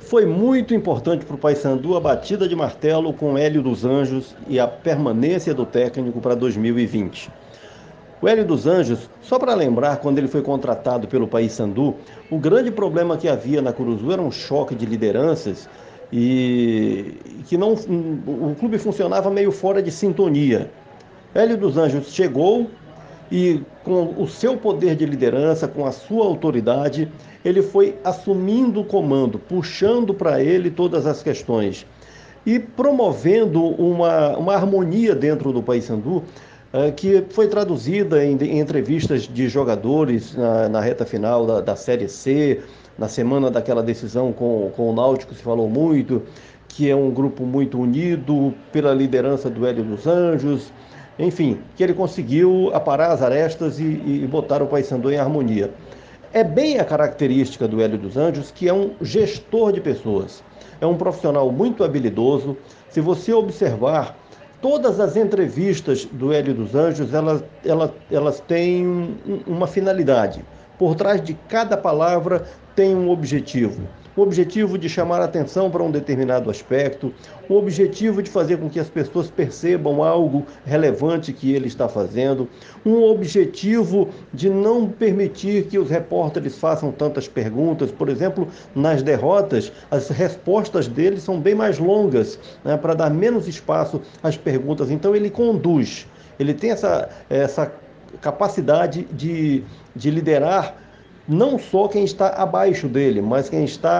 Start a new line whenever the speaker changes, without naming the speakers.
Foi muito importante para o Paysandu a batida de martelo com Hélio dos Anjos e a permanência do técnico para 2020. O Hélio dos Anjos, só para lembrar, quando ele foi contratado pelo Paysandu, o grande problema que havia na Curuzu era um choque de lideranças e que não o clube funcionava meio fora de sintonia. Hélio dos Anjos chegou e com o seu poder de liderança, com a sua autoridade, ele foi assumindo o comando, puxando para ele todas as questões e promovendo uma, uma harmonia dentro do Paysandu eh, que foi traduzida em, em, entrevistas de jogadores na, na reta final da, da, Série C, na semana daquela decisão com, com o Náutico se falou muito, que é um grupo muito unido pela liderança do Hélio dos Anjos, enfim, que ele conseguiu aparar as arestas e, e botar o Paysandu em harmonia. É bem a característica do Hélio dos Anjos que é um gestor de pessoas. É um profissional muito habilidoso. Se você observar todas as entrevistas do Hélio dos Anjos, elas, elas, elas têm uma finalidade. Por trás de cada palavra tem um objetivo o objetivo de chamar atenção para um determinado aspecto, o objetivo de fazer com que as pessoas percebam algo relevante que ele está fazendo, um objetivo de não permitir que os repórteres façam tantas perguntas. Por exemplo, nas derrotas, as respostas dele são bem mais longas, né, para dar menos espaço às perguntas. Então, ele conduz, ele tem essa, essa capacidade de, de liderar não só quem está abaixo dele, mas quem está